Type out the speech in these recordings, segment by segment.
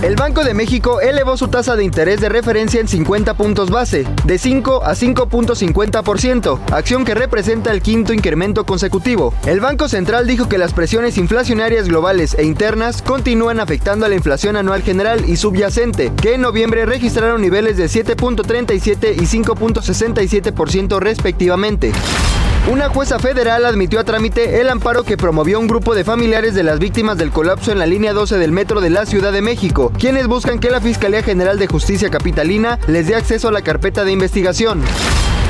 El Banco de México elevó su tasa de interés de referencia en 50 puntos base, de 5 a 5.50%, acción que representa el quinto incremento consecutivo. El Banco Central dijo que las presiones inflacionarias globales e internas continúan afectando a la inflación anual general y subyacente, que en noviembre registraron niveles de 7.37 y 5.67% respectivamente. Una jueza federal admitió a trámite el amparo que promovió un grupo de familiares de las víctimas del colapso en la línea 12 del metro de la Ciudad de México, quienes buscan que la Fiscalía General de Justicia Capitalina les dé acceso a la carpeta de investigación.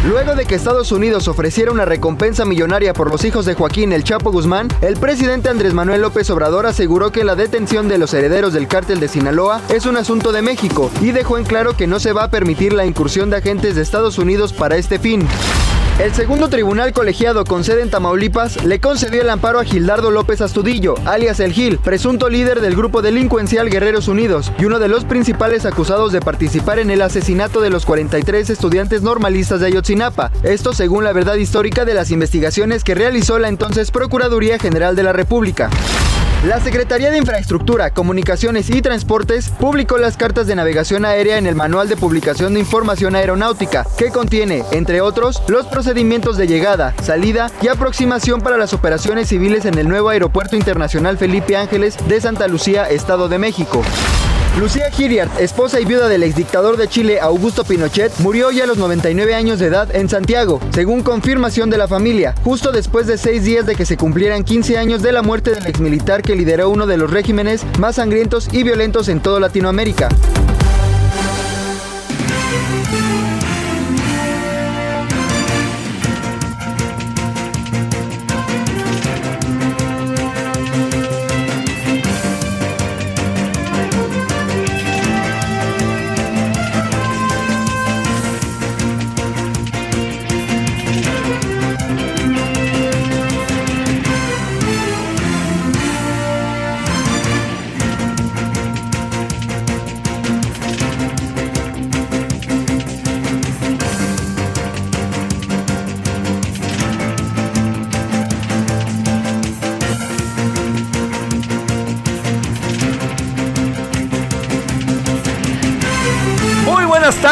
Luego de que Estados Unidos ofreciera una recompensa millonaria por los hijos de Joaquín El Chapo Guzmán, el presidente Andrés Manuel López Obrador aseguró que la detención de los herederos del cártel de Sinaloa es un asunto de México y dejó en claro que no se va a permitir la incursión de agentes de Estados Unidos para este fin. El segundo tribunal colegiado con sede en Tamaulipas le concedió el amparo a Gildardo López Astudillo, alias El Gil, presunto líder del grupo delincuencial Guerreros Unidos y uno de los principales acusados de participar en el asesinato de los 43 estudiantes normalistas de Ayotzinapa. Esto según la verdad histórica de las investigaciones que realizó la entonces Procuraduría General de la República. La Secretaría de Infraestructura, Comunicaciones y Transportes publicó las cartas de navegación aérea en el Manual de Publicación de Información Aeronáutica, que contiene, entre otros, los procedimientos de llegada, salida y aproximación para las operaciones civiles en el nuevo Aeropuerto Internacional Felipe Ángeles de Santa Lucía, Estado de México. Lucía Giriart, esposa y viuda del exdictador de Chile Augusto Pinochet, murió ya a los 99 años de edad en Santiago, según confirmación de la familia, justo después de seis días de que se cumplieran 15 años de la muerte del exmilitar que lideró uno de los regímenes más sangrientos y violentos en toda Latinoamérica.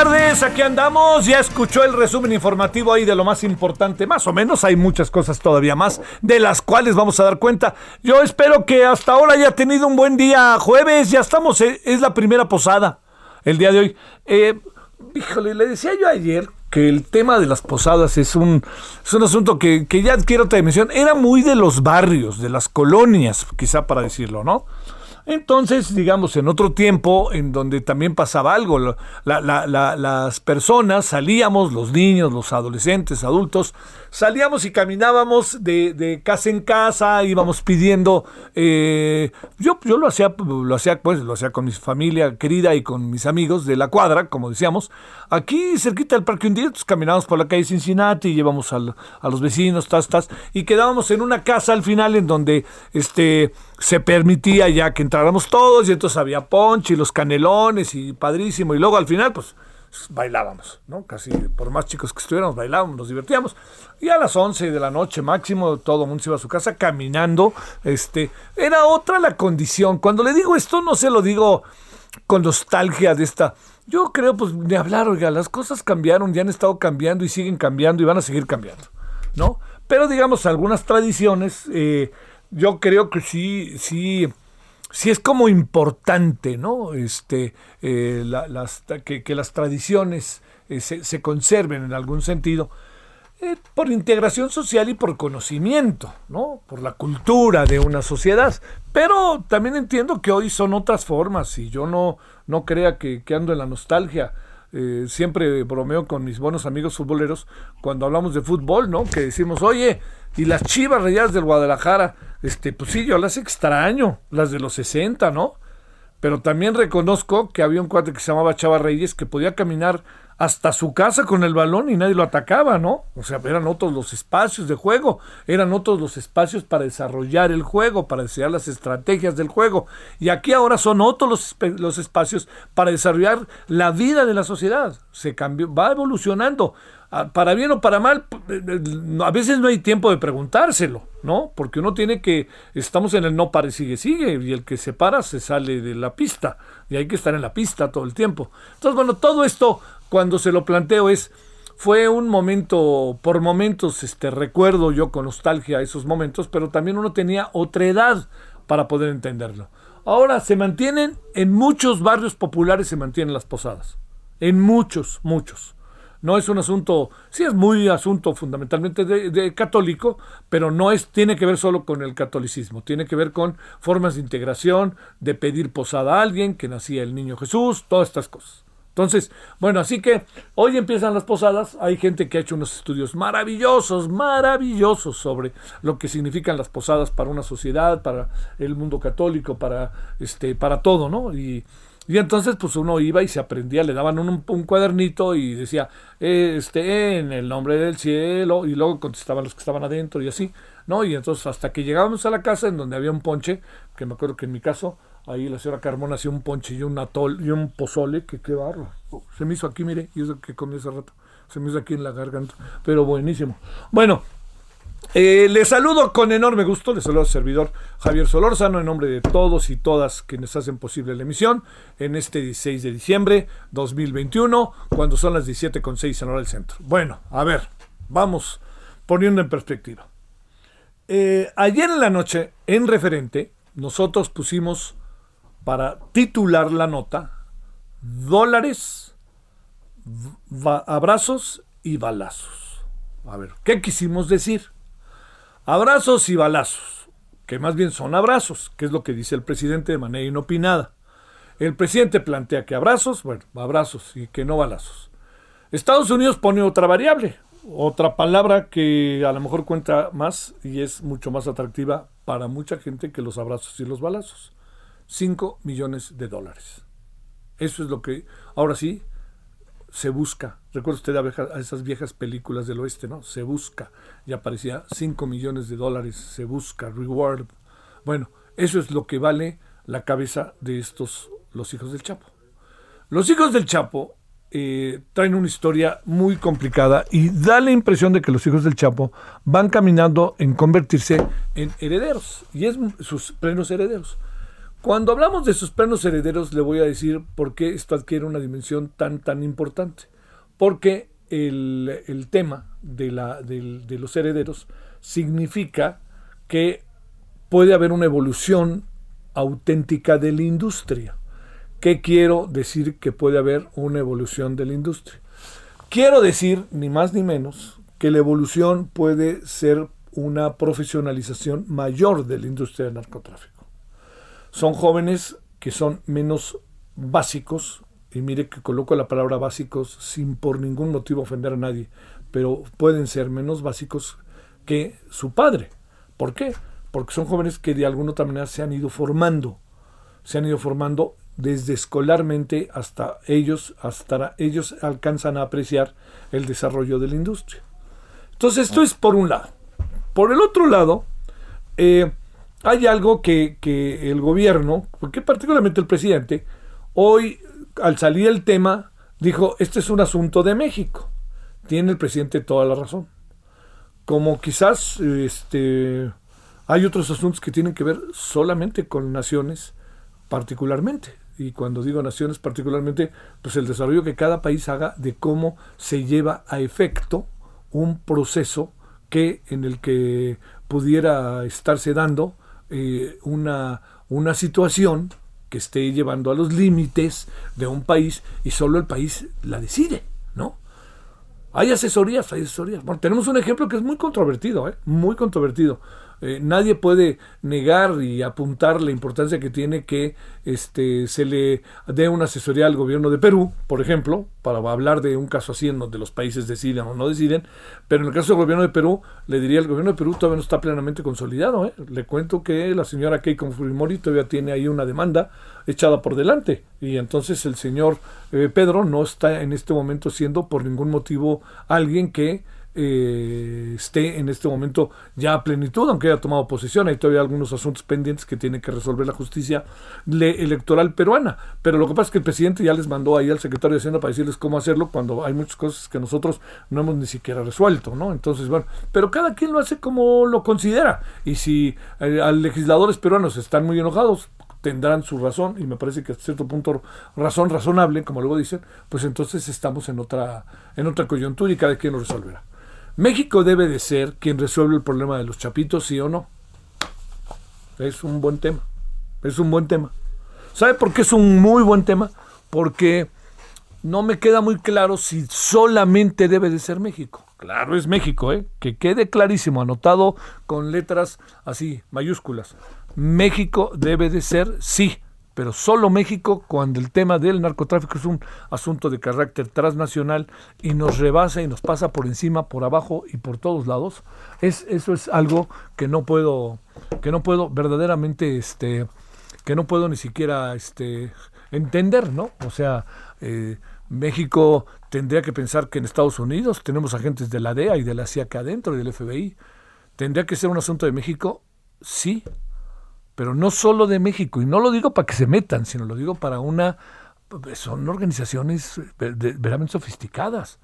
Tardes, aquí andamos. Ya escuchó el resumen informativo ahí de lo más importante, más o menos. Hay muchas cosas todavía más de las cuales vamos a dar cuenta. Yo espero que hasta ahora haya tenido un buen día jueves. Ya estamos, eh, es la primera posada el día de hoy. Eh, híjole, le decía yo ayer que el tema de las posadas es un, es un asunto que, que ya adquiere otra dimensión. Era muy de los barrios, de las colonias, quizá para decirlo, ¿no? Entonces, digamos, en otro tiempo en donde también pasaba algo, las personas salíamos, los niños, los adolescentes, adultos, salíamos y caminábamos de, de casa en casa, íbamos pidiendo, eh, yo, yo lo hacía, lo hacía, pues, lo hacía con mi familia querida y con mis amigos de la cuadra, como decíamos, aquí cerquita del parque un día, caminábamos por la calle Cincinnati, llevamos al- a los vecinos, tas, y quedábamos en una casa al final en donde, este, se permitía ya que entráramos todos y entonces había ponche y los canelones y padrísimo y luego al final pues bailábamos, ¿no? Casi por más chicos que estuviéramos bailábamos, nos divertíamos y a las 11 de la noche máximo todo el mundo se iba a su casa caminando, este, era otra la condición. Cuando le digo esto no se lo digo con nostalgia de esta yo creo, pues, de hablar, oiga, las cosas cambiaron, ya han estado cambiando y siguen cambiando y van a seguir cambiando, ¿no? Pero digamos, algunas tradiciones, eh, yo creo que sí, sí, sí es como importante, ¿no? Este, eh, la- que, las tradiciones eh, se, se conserven en algún sentido. eh, por integración social y por conocimiento, ¿no? Por la cultura de una sociedad. Pero también entiendo que hoy son otras formas y yo no, no crea que, que ando en la nostalgia. Eh, siempre bromeo con mis buenos amigos futboleros cuando hablamos de fútbol, ¿no? Que decimos, oye, y las chivas rayadas del Guadalajara, este, pues sí, yo las extraño, las de los 60, ¿no? Pero también reconozco que había un cuate que se llamaba Chava Reyes que podía caminar hasta su casa con el balón y nadie lo atacaba, ¿no? O sea, eran otros los espacios de juego, eran otros los espacios para desarrollar el juego, para desarrollar las estrategias del juego. Y aquí ahora son otros los, los espacios para desarrollar la vida de la sociedad. Se cambió, va evolucionando. Ah, para bien o para mal, eh, eh, a veces no hay tiempo de preguntárselo, ¿no? Porque uno tiene que, estamos en el no pare, sigue, sigue, y el que se para se sale de la pista, y hay que estar en la pista todo el tiempo. Entonces, bueno, todo esto cuando se lo planteo es, fue un momento, por momentos, este, recuerdo yo con nostalgia esos momentos, pero también uno tenía otra edad para poder entenderlo. Ahora se mantienen, en muchos barrios populares se mantienen las posadas. En muchos, muchos. No es un asunto, sí es muy asunto fundamentalmente de, católico, pero no es, tiene que ver solo con el catolicismo, tiene que ver con formas de integración, de pedir posada a alguien, que nacía el niño Jesús, todas estas cosas. Entonces, bueno, así que hoy empiezan las posadas. Hay gente que ha hecho unos estudios maravillosos, maravillosos sobre lo que significan las posadas para una sociedad, para el mundo católico, para este, para todo, ¿no? Y, y entonces, pues uno iba y se aprendía, le daban un, un cuadernito y decía, este, en el nombre del cielo, y luego contestaban los que estaban adentro y así, ¿no? Y entonces, hasta que llegábamos a la casa en donde había un ponche, que me acuerdo que en mi caso Ahí la señora Carmona hacía un ponche y un atol y un pozole, que qué barro. Se me hizo aquí, mire, y eso que comí hace rato. Se me hizo aquí en la garganta. Pero buenísimo. Bueno, eh, le saludo con enorme gusto, le saludo al servidor Javier Solórzano en nombre de todos y todas quienes hacen posible la emisión en este 16 de diciembre 2021, cuando son las 17.6 en hora del centro. Bueno, a ver, vamos poniendo en perspectiva. Eh, ayer en la noche, en referente, nosotros pusimos para titular la nota, dólares, abrazos y balazos. A ver, ¿qué quisimos decir? Abrazos y balazos, que más bien son abrazos, que es lo que dice el presidente de manera inopinada. El presidente plantea que abrazos, bueno, abrazos y que no balazos. Estados Unidos pone otra variable, otra palabra que a lo mejor cuenta más y es mucho más atractiva para mucha gente que los abrazos y los balazos. 5 millones de dólares. Eso es lo que ahora sí se busca. Recuerda usted a, esas viejas películas del oeste, ¿no? Se busca. Y aparecía 5 millones de dólares, se busca, reward. Bueno, eso es lo que vale la cabeza de estos, los hijos del Chapo. Los hijos del Chapo eh, traen una historia muy complicada y da la impresión de que los hijos del Chapo van caminando en convertirse en herederos, y es sus plenos herederos. Cuando hablamos de sus plenos herederos, le voy a decir por qué esto adquiere una dimensión tan, tan importante. Porque el, tema de, la, de los herederos significa que puede haber una evolución auténtica de la industria. ¿Qué quiero decir que puede haber una evolución de la industria? Quiero decir, ni más ni menos, que la evolución puede ser una profesionalización mayor de la industria del narcotráfico. Son jóvenes que son menos básicos, y mire que coloco la palabra básicos sin por ningún motivo ofender a nadie, pero pueden ser menos básicos que su padre. ¿Por qué? Porque son jóvenes que de alguna otra manera se han ido formando, se han ido formando desde escolarmente hasta ellos, hasta ellos alcanzan a apreciar el desarrollo de la industria. Entonces esto es por un lado. Por el otro lado, eh, hay algo que, el gobierno, porque particularmente el presidente, hoy al salir el tema, dijo, este es un asunto de México. Tiene el presidente toda la razón. Como quizás este, hay otros asuntos que tienen que ver solamente con naciones particularmente. Y cuando digo naciones particularmente, pues el desarrollo que cada país haga de cómo se lleva a efecto un proceso que en el que pudiera estarse dando eh, una, una situación que esté llevando a los límites de un país y solo el país la decide, ¿no? Hay asesorías, hay asesorías. Bueno, tenemos un ejemplo que es muy controvertido, ¿eh? muy controvertido. Eh, nadie puede negar y apuntar la importancia que tiene que este, se le dé una asesoría al gobierno de Perú, por ejemplo, para hablar de un caso así en donde los países deciden o no deciden, pero en el caso del gobierno de Perú, le diría, el gobierno de Perú todavía no está plenamente consolidado. ¿eh? Le cuento que la señora Keiko Fujimori todavía tiene ahí una demanda echada por delante y entonces el señor eh, Pedro no está en este momento siendo por ningún motivo alguien que eh, esté en este momento ya a plenitud, aunque haya tomado posesión. Hay todavía algunos asuntos pendientes que tiene que resolver la justicia electoral peruana. Pero lo que pasa es que el presidente ya les mandó ahí al secretario de Hacienda para decirles cómo hacerlo cuando hay muchas cosas que nosotros no hemos ni siquiera resuelto, ¿no? Entonces, bueno, pero cada quien lo hace como lo considera. Y si eh, a legisladores peruanos están muy enojados, tendrán su razón, y me parece que a cierto punto razón razonable, como luego dicen, pues entonces estamos en otra, en otra coyuntura y cada quien lo resolverá. México debe de ser quien resuelve el problema de los chapitos, sí o no. Es un buen tema. Es un buen tema. ¿Sabe por qué es un muy buen tema? Porque no me queda muy claro si solamente debe de ser México. Claro, es México, ¿eh? Que quede clarísimo, anotado con letras así, mayúsculas. México debe de ser sí pero solo México cuando el tema del narcotráfico es un asunto de carácter transnacional y nos rebasa y nos pasa por encima, por abajo y por todos lados, es, eso es algo que no puedo, que no puedo verdaderamente, este, que no puedo ni siquiera este, entender, ¿no? O sea, eh, México tendría que pensar que en Estados Unidos tenemos agentes de la DEA y de la CIA acá adentro y del FBI. ¿Tendría que ser un asunto de México? Sí, pero no solo de México, y no lo digo para que se metan, sino lo digo para una, son organizaciones verdaderamente sofisticadas.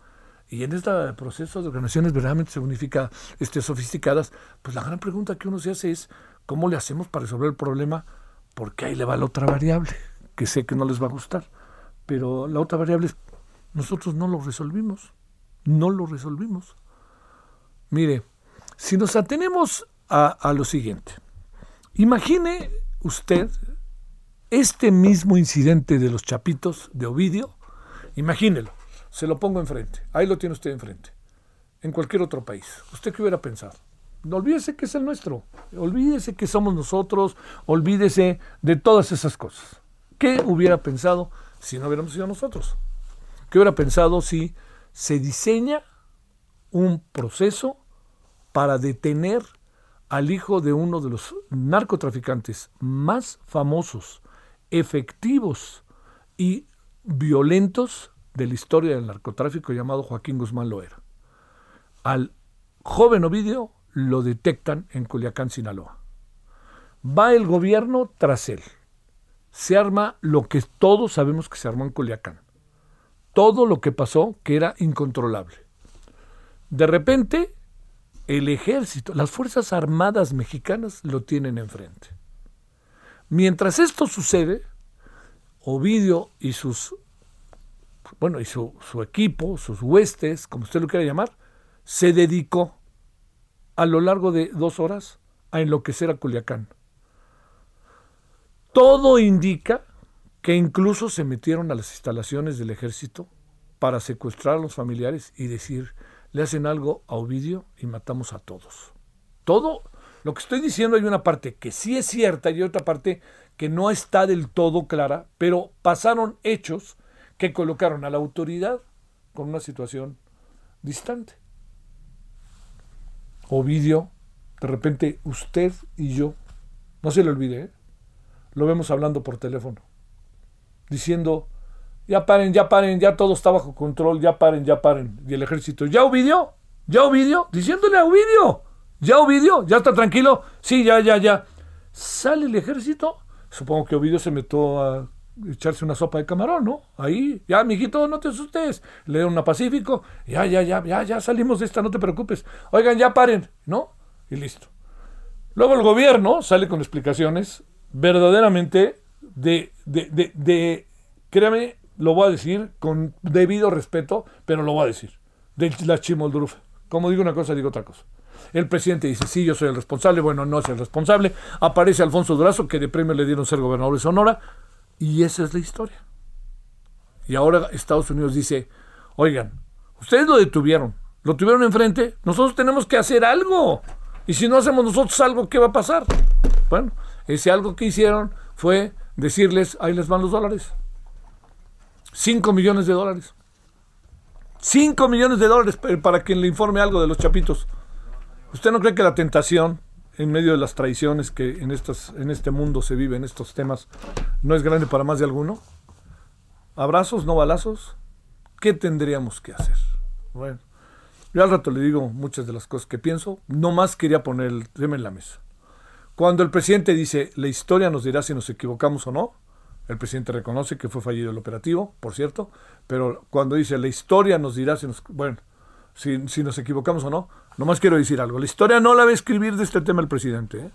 Y en este proceso de organizaciones verdaderamente significa este, sofisticadas, pues la gran pregunta que uno se hace es, ¿cómo le hacemos para resolver el problema? Porque ahí le va la otra variable, que sé que no les va a gustar. Pero la otra variable es, nosotros no lo resolvimos, no lo resolvimos. Mire, si nos atenemos a lo siguiente, Imagine usted este mismo incidente de los chapitos de Ovidio, imagínelo, se lo pongo enfrente, ahí lo tiene usted enfrente, en cualquier otro país. ¿Usted qué hubiera pensado? Olvídese que es el nuestro, olvídese que somos nosotros, olvídese de todas esas cosas. ¿Qué hubiera pensado si no hubiéramos sido nosotros? ¿Qué hubiera pensado si se diseña un proceso para detener al hijo de uno de los narcotraficantes más famosos, efectivos y violentos de la historia del narcotráfico llamado Joaquín Guzmán Loera. Al joven Ovidio lo detectan en Culiacán, Sinaloa. Va el gobierno tras él. Se arma lo que todos sabemos que se armó en Culiacán. Todo lo que pasó que era incontrolable. De repente el ejército, las Fuerzas Armadas mexicanas lo tienen enfrente. Mientras esto sucede, Ovidio y sus, bueno, y su, su equipo, sus huestes, como usted lo quiera llamar, se dedicó a lo largo de dos horas a enloquecer a Culiacán. Todo indica que incluso se metieron a las instalaciones del ejército para secuestrar a los familiares y decir, le hacen algo a Ovidio y matamos a todos. Todo lo que estoy diciendo hay una parte que sí es cierta y otra parte que no está del todo clara, pero pasaron hechos que colocaron a la autoridad con una situación distante. Ovidio, de repente usted y yo, no se le olvide, ¿eh? lo vemos hablando por teléfono, diciendo, ya paren, ya paren, ya todo está bajo control, ya paren, ya paren. Y el ejército, ¿ya Ovidio? ¿Ya Ovidio? Diciéndole a Ovidio, ¿ya Ovidio? ¿Ya está tranquilo? Sí, ya, ya, ya. Sale el ejército, supongo que Ovidio se metió a echarse una sopa de camarón, ¿no? Ahí, ya, mijito, no te asustes. Le dan una Pacífico, ya, ya, ya, ya, ya salimos de esta, no te preocupes. Oigan, ya paren, ¿no? Y listo. Luego el gobierno sale con explicaciones verdaderamente de, de, de, de créame, lo voy a decir con debido respeto, pero lo voy a decir, de la chimoldrufa. Como digo una cosa, digo otra cosa. El presidente dice, sí, yo soy el responsable, bueno, no es el responsable. Aparece Alfonso Durazo, que de premio le dieron ser gobernador de Sonora, y esa es la historia. Y ahora Estados Unidos dice, oigan, Ustedes lo detuvieron, lo tuvieron enfrente, nosotros tenemos que hacer algo. Y si no hacemos nosotros algo, ¿qué va a pasar? Bueno, ese algo que hicieron fue decirles, ahí les van los dólares. 5 millones de dólares. 5 millones de dólares para quien le informe algo de los chapitos. ¿Usted no cree que la tentación, en medio de las traiciones que en, estas, en este mundo se vive, en estos temas, no es grande para más de alguno? ¿Abrazos, no balazos? ¿Qué tendríamos que hacer? Bueno, yo al rato le digo muchas de las cosas que pienso. No más quería poner el tema en la mesa. Cuando el presidente dice, la historia nos dirá si nos equivocamos o no, el presidente reconoce que fue fallido el operativo, por cierto, pero cuando dice, la historia nos dirá si nos... Bueno, si, nos equivocamos o no, nomás quiero decir algo. La historia no la va a escribir de este tema el presidente. ¿eh?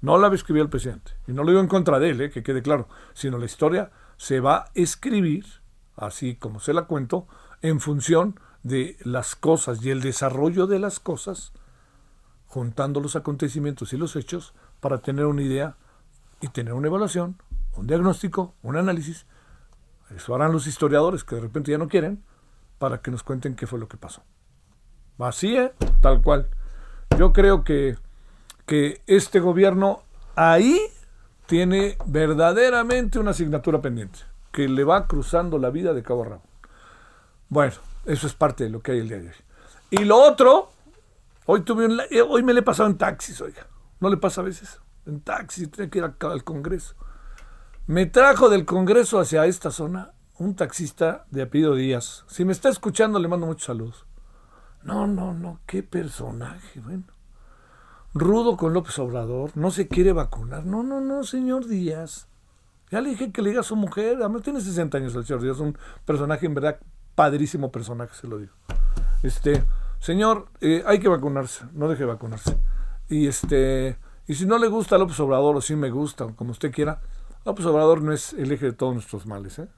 No la va a escribir el presidente. Y no lo digo en contra de él, ¿eh? que quede claro. Sino la historia se va a escribir, así como se la cuento, en función de las cosas y el desarrollo de las cosas, juntando los acontecimientos y los hechos para tener una idea y tener una evaluación, un diagnóstico, un análisis. Eso harán los historiadores que de repente ya no quieren, para que nos cuenten qué fue lo que pasó. Así, ¿eh? tal cual. Yo creo que, que este gobierno ahí tiene verdaderamente una asignatura pendiente, que le va cruzando la vida de cabo a rabo. Bueno, eso es parte de lo que hay el día de hoy. Y lo otro, hoy, tuve eh, hoy me le he pasado en taxis, oiga. ¿No le pasa a veces? En taxi, tiene que ir al Congreso. Me trajo del Congreso hacia esta zona un taxista de apellido Díaz. Si me está escuchando, le mando muchos saludos. No, no, no, qué personaje, bueno. Rudo con López Obrador, no se quiere vacunar. No, no, no, señor Díaz. Ya le dije que le diga a su mujer, además tiene 60 años el señor Díaz, un personaje en verdad padrísimo personaje, se lo digo. Este, señor, eh, hay que vacunarse, no deje de vacunarse. Y este, y si no le gusta López Obrador o si me gusta, como usted quiera, López Obrador no es el eje de todos nuestros males, ¿eh?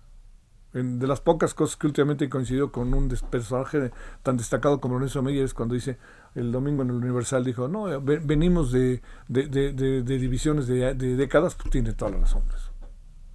de las pocas cosas que últimamente he coincidido con un personaje tan destacado como Lorenzo Meyer es cuando dice el domingo en el Universal dijo no venimos de, de, divisiones de, décadas pues tiene todas las razón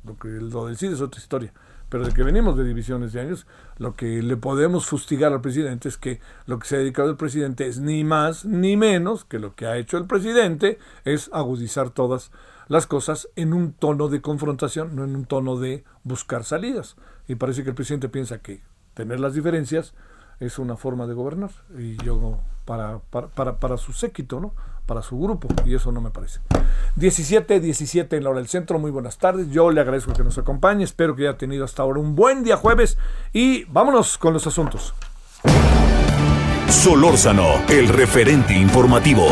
lo que lo decide es otra historia pero de que venimos de divisiones de años lo que le podemos fustigar al presidente es que lo que se ha dedicado el presidente es ni más ni menos que lo que ha hecho el presidente es agudizar todas las cosas en un tono de confrontación no en un tono de buscar salidas y parece que el presidente piensa que tener las diferencias es una forma de gobernar y yo para, para, para, su séquito, ¿no? Para su grupo y eso no me parece. 17, 17 en la hora del centro, muy buenas tardes, yo le agradezco que nos acompañe, espero que haya tenido hasta ahora un buen día jueves y vámonos con los asuntos. Solórzano, el referente informativo.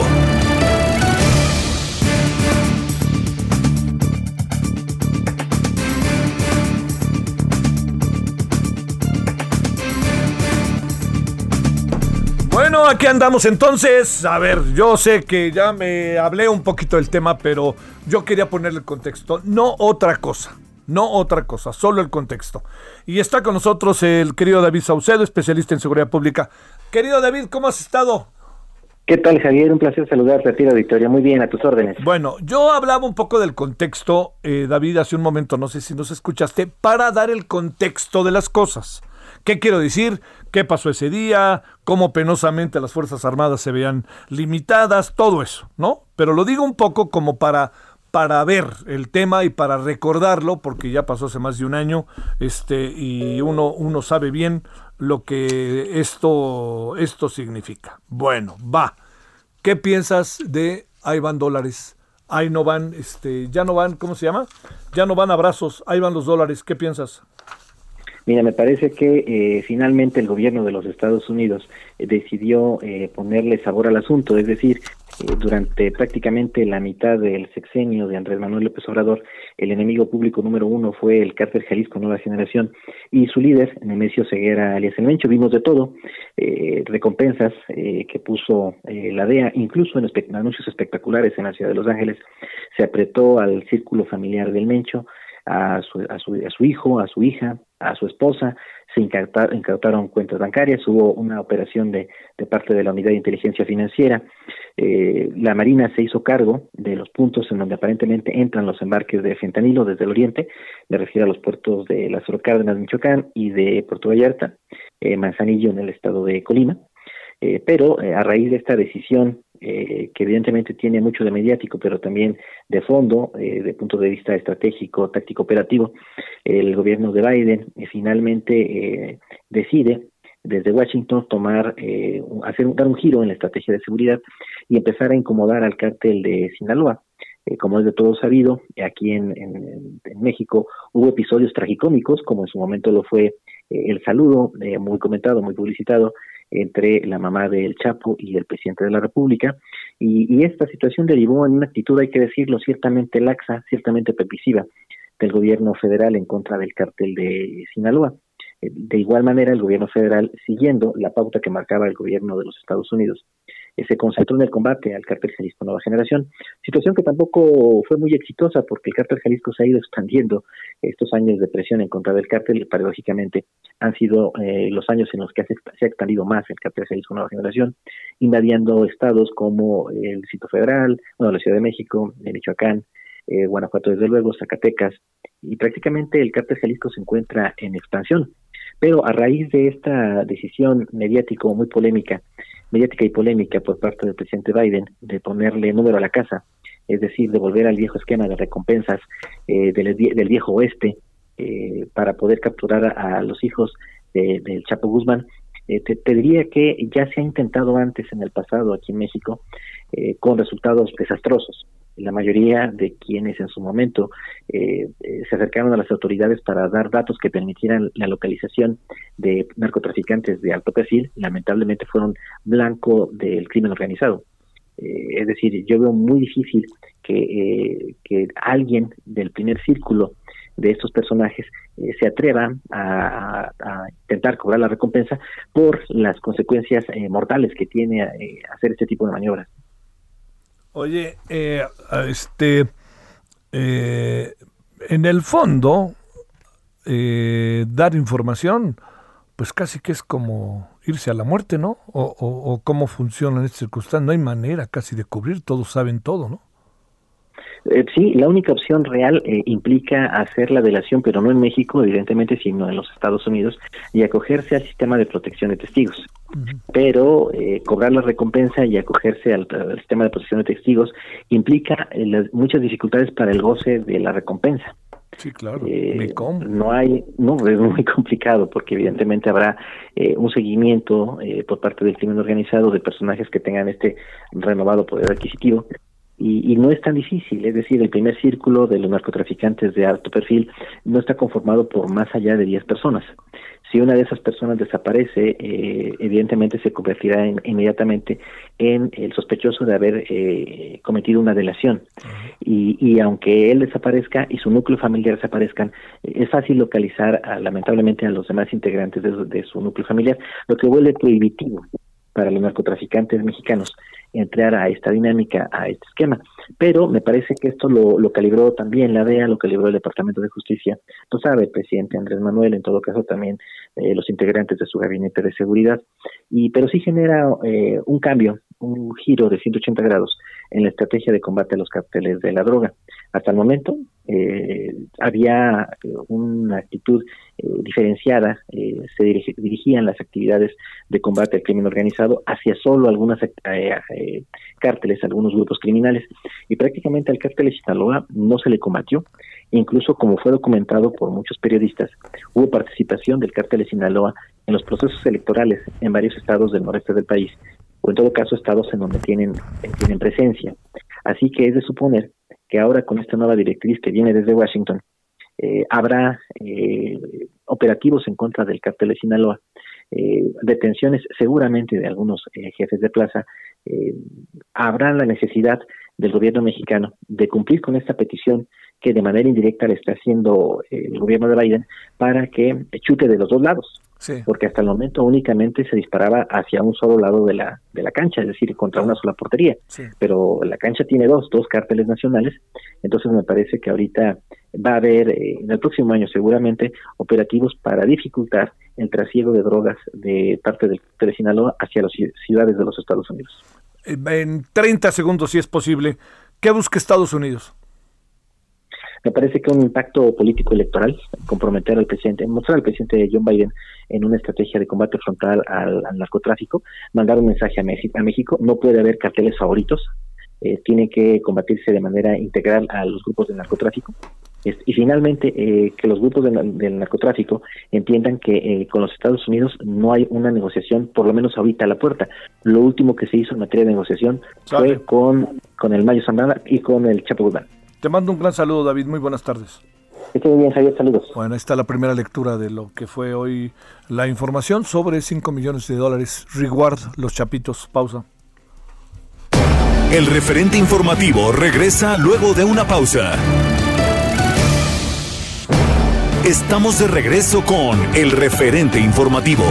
Aquí andamos entonces. A ver, yo sé que ya me hablé un poquito del tema, pero yo quería ponerle el contexto, no otra cosa. No otra cosa, solo el contexto. Y está con nosotros el querido David Saucedo, especialista en seguridad pública. Querido David, ¿cómo has estado? ¿Qué tal, Javier? Un placer saludarte a ti, la Victoria. Muy bien, a tus órdenes. Bueno, yo hablaba un poco del contexto, eh, David, hace un momento, no sé si nos escuchaste, para dar el contexto de las cosas. ¿Qué quiero decir? ¿Qué pasó ese día? ¿Cómo penosamente las Fuerzas Armadas se veían limitadas? Todo eso, ¿no? Pero lo digo un poco como para para ver el tema y para recordarlo, porque ya pasó hace más de un año, este, y uno, uno sabe bien lo que esto, esto significa. Bueno, va. ¿Qué piensas de ahí van dólares? Ahí no van, este, ya no van, ¿cómo se llama? Ya no van abrazos, ahí van los dólares. ¿Qué piensas? Mira, me parece que eh, finalmente el gobierno de los Estados Unidos eh, decidió eh, ponerle sabor al asunto, es decir, durante prácticamente la mitad del sexenio de Andrés Manuel López Obrador, el enemigo público número uno fue el cártel Jalisco Nueva Generación y su líder, Nemesio Ceguera alias El Mencho, vimos de todo, recompensas que puso la DEA, incluso en anuncios espectaculares en la ciudad de Los Ángeles, se apretó al círculo familiar del Mencho, a su, a su, a su hijo, a su hija, a su esposa, se incautaron, cuentas bancarias, hubo una operación de, de parte de la Unidad de Inteligencia Financiera, Eh, la Marina se hizo cargo de los puntos en donde aparentemente entran los embarques de fentanilo desde el oriente, me refiero a los puertos de Las Cárdenas, Michoacán y de Puerto Vallarta, eh, Manzanillo en el estado de Colima. Eh, pero a raíz de esta decisión, que evidentemente tiene mucho de mediático, pero también de fondo, de punto de vista estratégico, táctico operativo, el gobierno de Biden finalmente decide desde Washington tomar, eh, hacer dar un giro en la estrategia de seguridad y empezar a incomodar al cártel de Sinaloa. Eh, como es de todo sabido, aquí en, en, México hubo episodios tragicómicos, como en su momento lo fue eh, el saludo, eh, muy comentado, muy publicitado, entre la mamá del Chapo y el presidente de la República, y, esta situación derivó en una actitud, hay que decirlo, ciertamente laxa, ciertamente permisiva del gobierno federal en contra del cártel de Sinaloa. De igual manera, el gobierno federal, siguiendo la pauta que marcaba el gobierno de los Estados Unidos, eh, se concentró en el combate al cártel Jalisco Nueva Generación, situación que tampoco fue muy exitosa porque el cártel Jalisco se ha ido expandiendo. Estos años de presión en contra del cártel, paradójicamente, han sido eh, los años en los que se ha expandido más el cártel Jalisco Nueva Generación, invadiendo estados como el Distrito Federal, bueno, la Ciudad de México, Michoacán, eh, Guanajuato, desde luego, Zacatecas, y prácticamente el cártel Jalisco se encuentra en expansión. Pero a raíz de esta decisión mediático muy polémica, mediática y polémica por parte del presidente Biden de ponerle número a la casa, es decir, de volver al viejo esquema de recompensas eh, del, viejo oeste eh, para poder capturar a, los hijos del Chapo Guzmán, eh, te, te, diría que ya se ha intentado antes en el pasado aquí en México con resultados desastrosos la mayoría de quienes en su momento eh, eh, se acercaron a las autoridades para dar datos que permitieran la localización de narcotraficantes de alto perfil, lamentablemente fueron blanco del crimen organizado. Eh, es decir, yo veo muy difícil que, que alguien del primer círculo de estos personajes se atreva a, intentar cobrar la recompensa por las consecuencias mortales que tiene hacer este tipo de maniobras. Oye, eh, este, eh, en el fondo, eh, dar información, pues casi que es como irse a la muerte, ¿no? O, o, cómo funciona en esta circunstancia. No hay manera casi de cubrir, todos saben todo, ¿no? Eh, sí, la única opción real eh, implica hacer la delación, pero no en México, evidentemente, sino en los Estados Unidos, y acogerse al sistema de protección de testigos. Pero eh, cobrar la recompensa y acogerse al, sistema de protección de testigos implica muchas dificultades para el goce de la recompensa. Sí, claro. no hay, no, es muy complicado porque evidentemente habrá un seguimiento por parte del crimen organizado de personajes que tengan este renovado poder adquisitivo y, no es tan difícil, es decir, el primer círculo de los narcotraficantes de alto perfil no está conformado por más allá de 10 personas. Si una de esas personas desaparece, eh, evidentemente se convertirá inmediatamente en el sospechoso de haber eh, cometido una delación. y, y, aunque él desaparezca y su núcleo familiar desaparezcan, es fácil localizar lamentablemente a los demás integrantes de, de su núcleo familiar, lo que vuelve prohibitivo para los narcotraficantes mexicanos entrar a esta dinámica, a este esquema. Pero me parece que esto lo, calibró también la DEA, lo calibró el Departamento de Justicia, lo sabe el presidente Andrés Manuel, en todo caso también eh, los integrantes de su gabinete de seguridad, y pero sí genera eh, un cambio, un giro de 180 grados en la estrategia de combate a los carteles de la droga. Hasta el momento eh, había una actitud diferenciada, se dirigían las actividades de combate al crimen organizado hacia solo algunas cárteles, algunos grupos criminales, y prácticamente al cártel de Sinaloa no se le combatió, incluso como fue documentado por muchos periodistas, hubo participación del cártel de Sinaloa en los procesos electorales en varios estados del noreste del país, o en todo caso estados en donde tienen, tienen presencia. Así que es de suponer que ahora con esta nueva directriz que viene desde Washington, eh, habrá eh, operativos en contra del cártel de Sinaloa, eh, detenciones seguramente de algunos jefes de plaza, habrá la necesidad del gobierno mexicano de cumplir con esta petición que de manera indirecta le está haciendo el gobierno de Biden para que chute de los dos lados. Porque hasta el momento únicamente se disparaba hacia un solo lado de la, de la cancha, es decir, contra una sola portería. Pero la cancha tiene dos, dos cárteles nacionales. Entonces me parece que ahorita va a haber, eh, en el próximo año seguramente, operativos para dificultar el trasiego de drogas de parte del de Sinaloa hacia las ciudades de los Estados Unidos. en 30 segundos, si es posible, ¿qué busca Estados Unidos? Me parece que un impacto político electoral, comprometer al presidente, mostrar al presidente John Biden en una estrategia de combate frontal al, narcotráfico, mandar un mensaje a, México, a México, no puede haber carteles favoritos, eh, tiene que combatirse de manera integral a los grupos de narcotráfico. Y finalmente, eh, que los grupos del narcotráfico entiendan que eh, con los Estados Unidos no hay una negociación, por lo menos ahorita a la puerta. Lo último que se hizo en materia de negociación fue con, con el Mayo Zambada y con el Chapo Guzmán. Te mando un gran saludo, David. Muy buenas tardes. Que bien, Javier. Saludos. Bueno, ahí está la primera lectura de lo que fue hoy la información sobre 5 millones de dólares. Reward, los chapitos. Pausa. El referente informativo regresa luego de una pausa. Estamos de regreso con el referente informativo.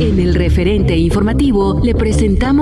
En el referente informativo le presentamos.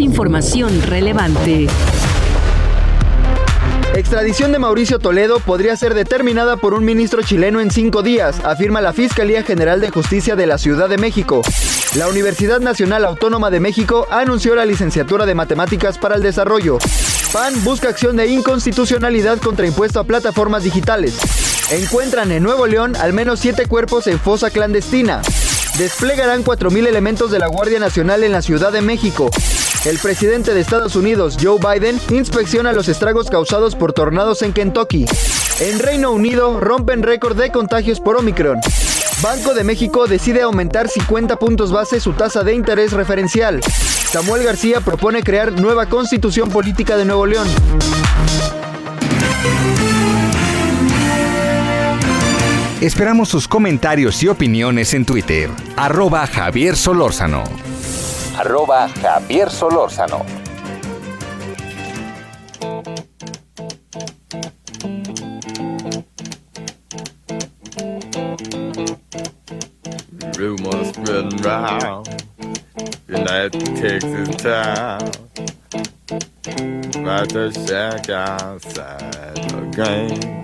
Información relevante. Extradición de Mauricio Toledo podría ser determinada por un ministro chileno en cinco días, afirma la Fiscalía General de Justicia de la Ciudad de México. La Universidad Nacional Autónoma de México anunció la licenciatura de Matemáticas para el Desarrollo. PAN busca acción de inconstitucionalidad contra impuesto a plataformas digitales. Encuentran en Nuevo León al menos siete cuerpos en fosa clandestina. Desplegarán 4.000 elementos de la Guardia Nacional en la Ciudad de México. El presidente de Estados Unidos, Joe Biden, inspecciona los estragos causados por tornados en Kentucky. En Reino Unido rompen récord de contagios por Omicron. Banco de México decide aumentar 50 puntos base su tasa de interés referencial. Samuel García propone crear nueva constitución política de Nuevo León. Esperamos sus comentarios y opiniones en Twitter. Javier Solórzano arroba Javier Solórzano. Rumors spreading round. United Texas town About to shack outside the game.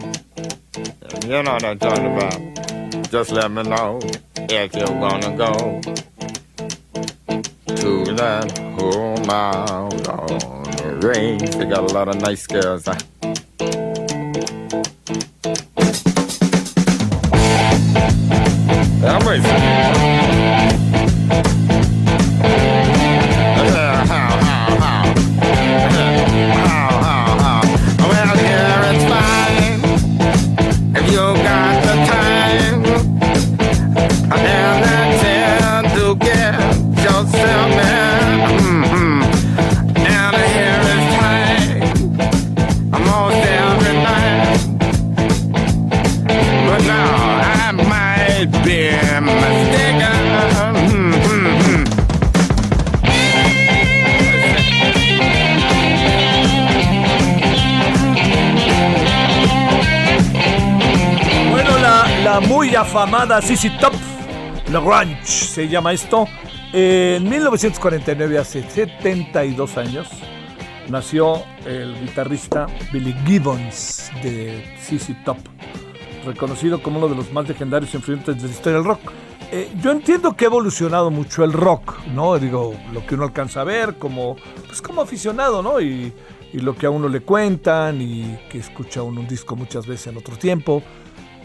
You know what I'm talking about. Just let me know if you're gonna go to that home out on the range. They got a lot of nice girls. Huh? I'm afamada CC Top, La Ranch se llama esto. En 1949, hace 72 años, nació el guitarrista Billy Gibbons de CC Top, reconocido como uno de los más legendarios influyentes de la historia del rock. Eh, yo entiendo que ha evolucionado mucho el rock, ¿no? Digo, lo que uno alcanza a ver como, pues como aficionado, ¿no? Y, y lo que a uno le cuentan y que escucha uno un disco muchas veces en otro tiempo.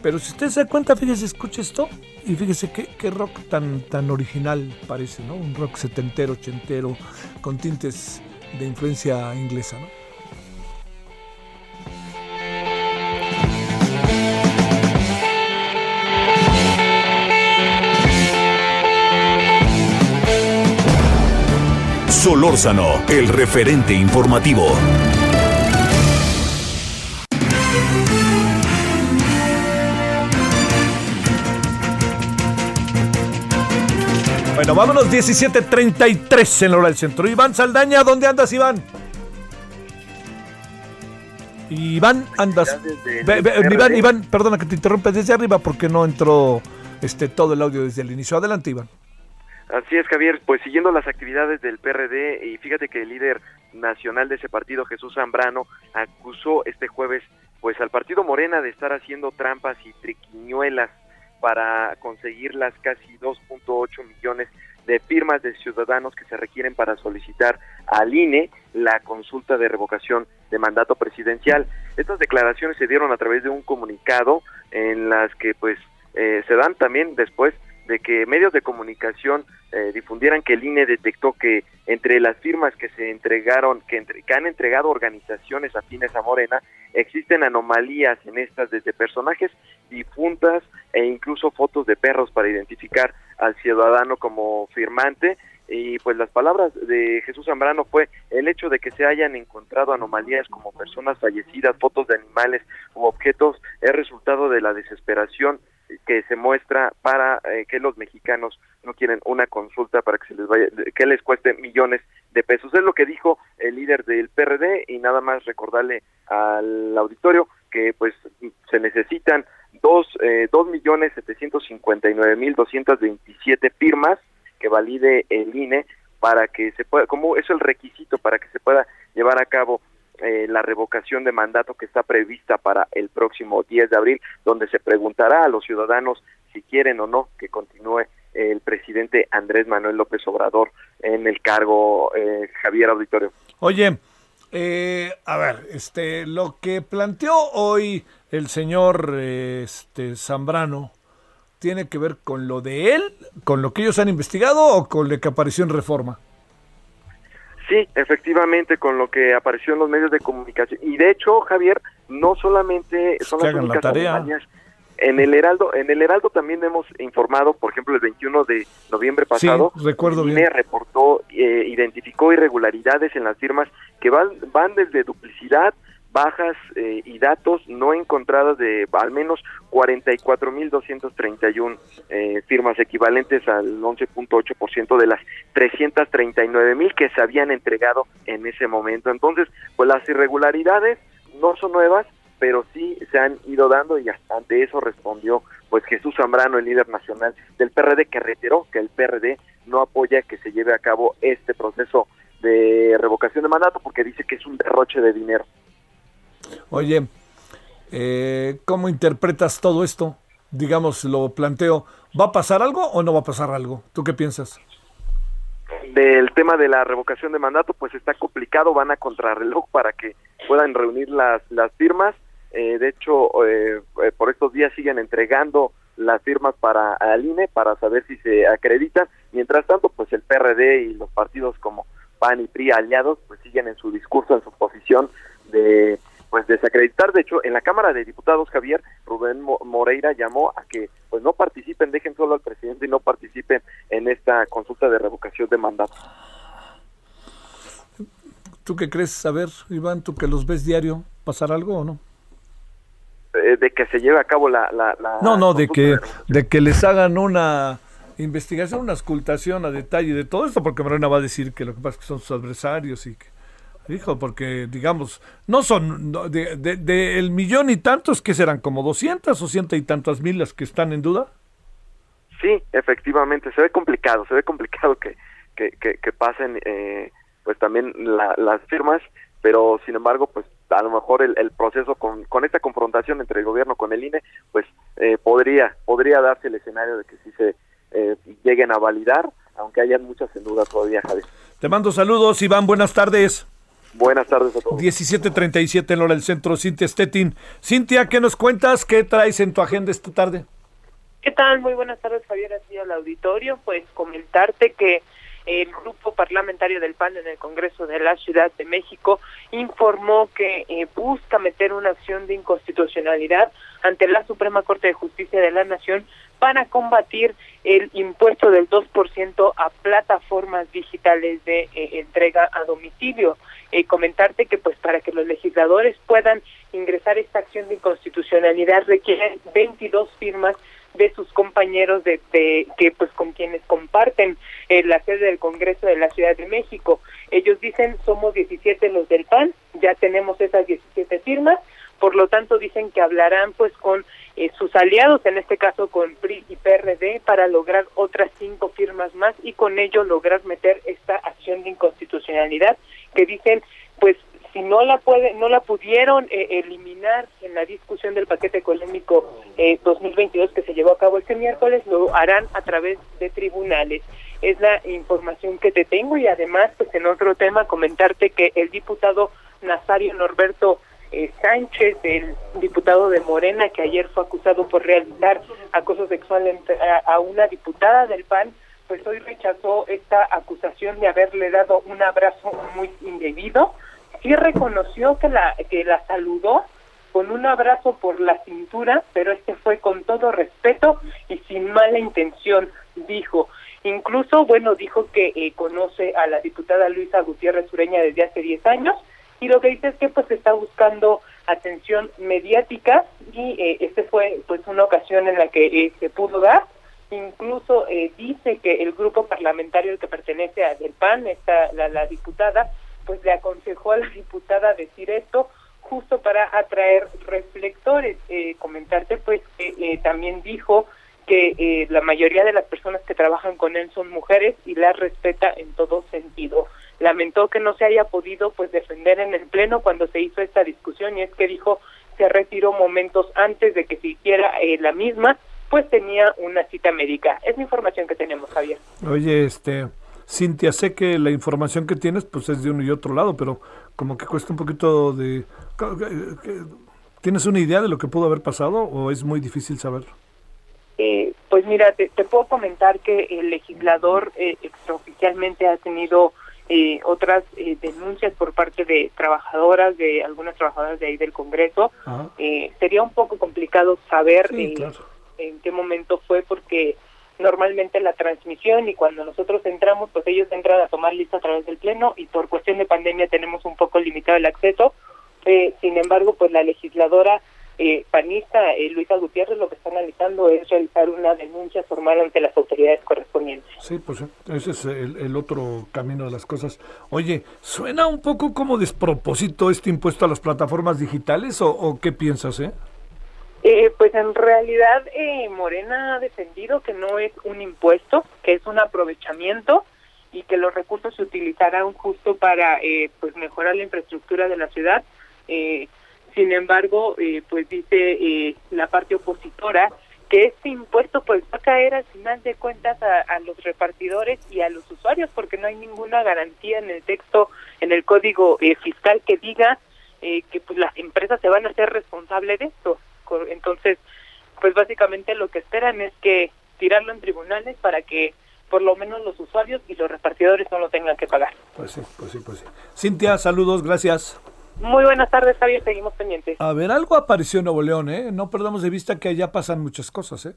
Pero si usted se da cuenta, fíjese, escuche esto y fíjese qué, rock tan, tan original parece, ¿no? Un rock setentero, ochentero, con tintes de influencia inglesa, ¿no? Solórzano, el referente informativo. Bueno, vámonos 17.33 en la hora del centro. Iván Saldaña, ¿dónde andas, Iván? Iván, andas. Iván, Iván, perdona que te interrumpa desde arriba porque no entró este todo el audio desde el inicio. Adelante, Iván. Así es, Javier. Pues siguiendo las actividades del PRD, y fíjate que el líder nacional de ese partido, Jesús Zambrano, acusó este jueves pues al partido Morena de estar haciendo trampas y triquiñuelas para conseguir las casi 2.8 millones de firmas de ciudadanos que se requieren para solicitar al INE la consulta de revocación de mandato presidencial. Estas declaraciones se dieron a través de un comunicado en las que pues eh, se dan también después de que medios de comunicación eh, difundieran que el INE detectó que entre las firmas que se entregaron, que, que, han entregado organizaciones afines a Morena, existen anomalías en estas desde personajes difuntas e incluso fotos de perros para identificar al ciudadano como firmante. Y pues las palabras de Jesús Zambrano fue el hecho de que se hayan encontrado anomalías como personas fallecidas, fotos de animales u objetos es resultado de la desesperación que se muestra para eh, que los mexicanos no quieren una consulta para que se les vaya que les cueste millones de pesos. Es lo que dijo el líder del PRD y nada más recordarle al auditorio que pues se necesitan dos eh, dos millones setecientos cincuenta y nueve mil doscientas veintisiete firmas que valide el INE para que se pueda como es el requisito para que se pueda llevar a cabo eh, la revocación de mandato que está prevista para el próximo 10 de abril, donde se preguntará a los ciudadanos si quieren o no que continúe el presidente Andrés Manuel López Obrador en el cargo eh, Javier Auditorio. Oye, eh, a ver, este, lo que planteó hoy el señor este, Zambrano tiene que ver con lo de él, con lo que ellos han investigado o con lo que apareció en Reforma. Sí, efectivamente, con lo que apareció en los medios de comunicación. Y de hecho, Javier, no solamente son las únicas campañas. En el Heraldo, en el Heraldo también hemos informado, por ejemplo, el 21 de noviembre pasado, sí, recuerdo bien. reportó, eh, identificó irregularidades en las firmas que van, van desde duplicidad bajas eh, y datos no encontradas de al menos 44.231 eh, firmas equivalentes al 11.8% de las 339.000 que se habían entregado en ese momento. Entonces, pues las irregularidades no son nuevas, pero sí se han ido dando y ante eso respondió pues Jesús Zambrano, el líder nacional del PRD, que reiteró que el PRD no apoya que se lleve a cabo este proceso de revocación de mandato porque dice que es un derroche de dinero. Oye, eh, ¿cómo interpretas todo esto? Digamos, lo planteo. ¿Va a pasar algo o no va a pasar algo? ¿Tú qué piensas? Del tema de la revocación de mandato, pues está complicado, van a contrarreloj para que puedan reunir las, las firmas. Eh, de hecho, eh, por estos días siguen entregando las firmas para al INE para saber si se acreditan. Mientras tanto, pues el PRD y los partidos como PAN y PRI aliados, pues siguen en su discurso, en su posición de pues desacreditar. De hecho, en la Cámara de Diputados, Javier Rubén Moreira llamó a que pues no participen, dejen solo al presidente y no participen en esta consulta de revocación de mandato. ¿Tú qué crees? A ver, Iván, tú que los ves diario, ¿pasar algo o no? Eh, de que se lleve a cabo la... no, no, de que, de, que les hagan una investigación, una escultación a detalle de todo esto, porque Morena va a decir que lo que pasa es que son sus adversarios y que Hijo, porque digamos, no son de, de, el millón y tantos que serán como 200 o ciento y tantas mil las que están en duda. Sí, efectivamente, se ve complicado, se ve complicado que, que, que, pasen eh, pues también las firmas, pero sin embargo, pues a lo mejor el, el proceso con, con, esta confrontación entre el gobierno con el INE, pues eh, podría, podría darse el escenario de que sí se eh, lleguen a validar, aunque hayan muchas en duda todavía, Javier. Te mando saludos, Iván, buenas tardes. Buenas tardes a todos. 17.37 en hora del centro, Cintia Stettin. Cintia, ¿qué nos cuentas? ¿Qué traes en tu agenda esta tarde? ¿Qué tal? Muy buenas tardes, Javier, así al auditorio. Pues comentarte que el grupo parlamentario del PAN en el Congreso de la Ciudad de México informó que eh, busca meter una acción de inconstitucionalidad ante la Suprema Corte de Justicia de la Nación para combatir el impuesto del 2% a plataformas digitales de eh, entrega a domicilio. Eh, comentarte que pues para que los legisladores puedan ingresar esta acción de inconstitucionalidad requieren 22 firmas de sus compañeros de, que pues con quienes comparten en la sede del Congreso de la Ciudad de México. Ellos dicen somos 17 los del PAN, ya tenemos esas 17 firmas, por lo tanto dicen que hablarán pues con eh, sus aliados, en este caso con PRI y PRD, para lograr otras cinco firmas más y con ello lograr meter esta acción de inconstitucionalidad que dicen pues si no la puede, no la pudieron eh, eliminar en la discusión del paquete económico eh, 2022 que se llevó a cabo este miércoles, lo harán a través de tribunales. Es la información que te tengo y además, pues en otro tema, comentarte que el diputado Nazario Norberto eh, Sánchez, el diputado de Morena, que ayer fue acusado por realizar acoso sexual a, una diputada del PAN, pues hoy rechazó esta acusación de haberle dado un abrazo muy indebido sí reconoció que la, que la saludó con un abrazo por la cintura, pero este fue con todo respeto y sin mala intención, dijo. Incluso, bueno, dijo que eh, conoce a la diputada Luisa Gutiérrez Ureña desde hace 10 años y lo que dice es que pues está buscando atención mediática y eh, este fue pues una ocasión en la que eh, se pudo dar. Incluso dice que el grupo parlamentario al que pertenece a del PAN, está la, diputada, pues le aconsejó a la diputada decir esto justo para atraer reflectores. Eh, comentarte pues que eh, también dijo que eh, la mayoría de las personas que trabajan con él son mujeres y las respeta en todo sentido. Lamentó que no se haya podido pues defender en el pleno cuando se hizo esta discusión y es que dijo se retiró momentos antes de que se hiciera la misma, pues tenía una cita médica. Es la información que tenemos, Javier. Oye, este, Cintia, sé que la información que tienes pues es de uno y otro lado, pero como que cuesta un poquito de... ¿Tienes una idea de lo que pudo haber pasado o es muy difícil saber? Eh, pues mira, te, puedo comentar que el legislador eh, extraoficialmente ha tenido eh, otras eh, denuncias por parte de trabajadoras, de algunas trabajadoras de ahí del Congreso. sería un poco complicado saber en qué momento fue porque normalmente la transmisión y cuando nosotros entramos, pues ellos entran a tomar lista a través del pleno y por cuestión de pandemia tenemos un poco limitado el acceso. Eh, sin embargo, pues la legisladora eh, panista eh, Luisa Gutiérrez lo que está analizando es realizar una denuncia formal ante las autoridades correspondientes. Sí, pues ese es el, otro camino de las cosas. Oye, ¿suena un poco como despropósito este impuesto a las plataformas digitales o, o qué piensas, eh? Eh, pues en realidad eh, Morena ha defendido que no es un impuesto, que es un aprovechamiento y que los recursos se utilizarán justo para eh, pues mejorar la infraestructura de la ciudad. Eh, sin embargo, pues dice la parte opositora que este impuesto pues va a caer al final de cuentas a, los repartidores y a los usuarios porque no hay ninguna garantía en el texto, en el código fiscal que diga que pues las empresas se van a hacer responsables de esto. Entonces, pues básicamente lo que esperan es que tirarlo en tribunales para que por lo menos los usuarios y los repartidores no lo tengan que pagar. Pues sí, pues sí, pues sí. Cintia, saludos, gracias. Muy buenas tardes, Javier, seguimos pendientes. A ver, algo apareció en Nuevo León, ¿eh? No perdamos de vista que allá pasan muchas cosas, ¿eh?